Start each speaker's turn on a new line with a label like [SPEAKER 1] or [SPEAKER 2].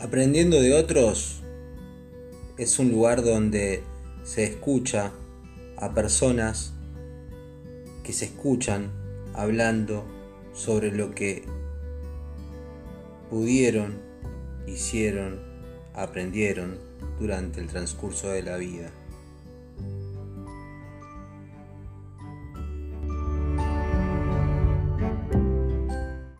[SPEAKER 1] Aprendiendo de otros es un lugar donde se escucha a personas que se escuchan hablando sobre lo que pudieron, hicieron, aprendieron durante el transcurso de la vida.